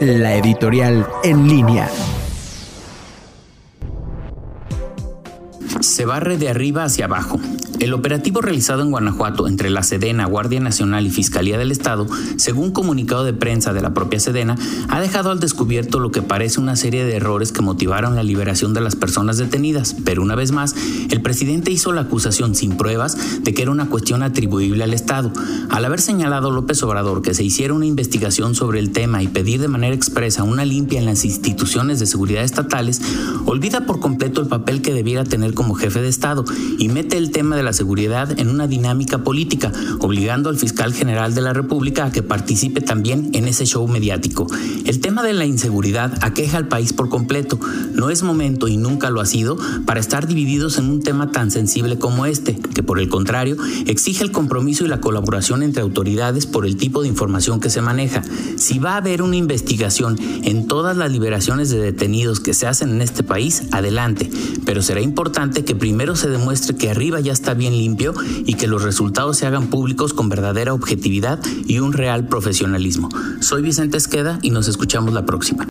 la editorial en línea. Se barre de arriba hacia abajo. El operativo realizado en Guanajuato entre la Sedena, Guardia Nacional y Fiscalía del Estado, según comunicado de prensa de la propia Sedena, ha dejado al descubierto lo que parece una serie de errores que motivaron la liberación de las personas detenidas, pero una vez más, el presidente hizo la acusación sin pruebas de que era una cuestión atribuible al Estado. Al haber señalado López Obrador que se hiciera una investigación sobre el tema y pedir de manera expresa una limpia en las instituciones de seguridad estatales, olvida por completo el papel que debiera tener como jefe de Estado y mete el tema de la seguridad en una dinámica política, obligando al fiscal general de la República a que participe también en ese show mediático. El tema de la inseguridad aqueja al país por completo. No es momento y nunca lo ha sido para estar divididos en un tema tan sensible como este, que por el contrario exige el compromiso y la colaboración entre autoridades por el tipo de información que se maneja. Si va a haber una investigación en todas las liberaciones de detenidos que se hacen en este país, adelante, pero será importante que primero se demuestre que arriba ya está bien limpio y que los resultados se hagan públicos con verdadera objetividad y un real profesionalismo. Soy Vicente Esqueda y nos escuchamos la próxima.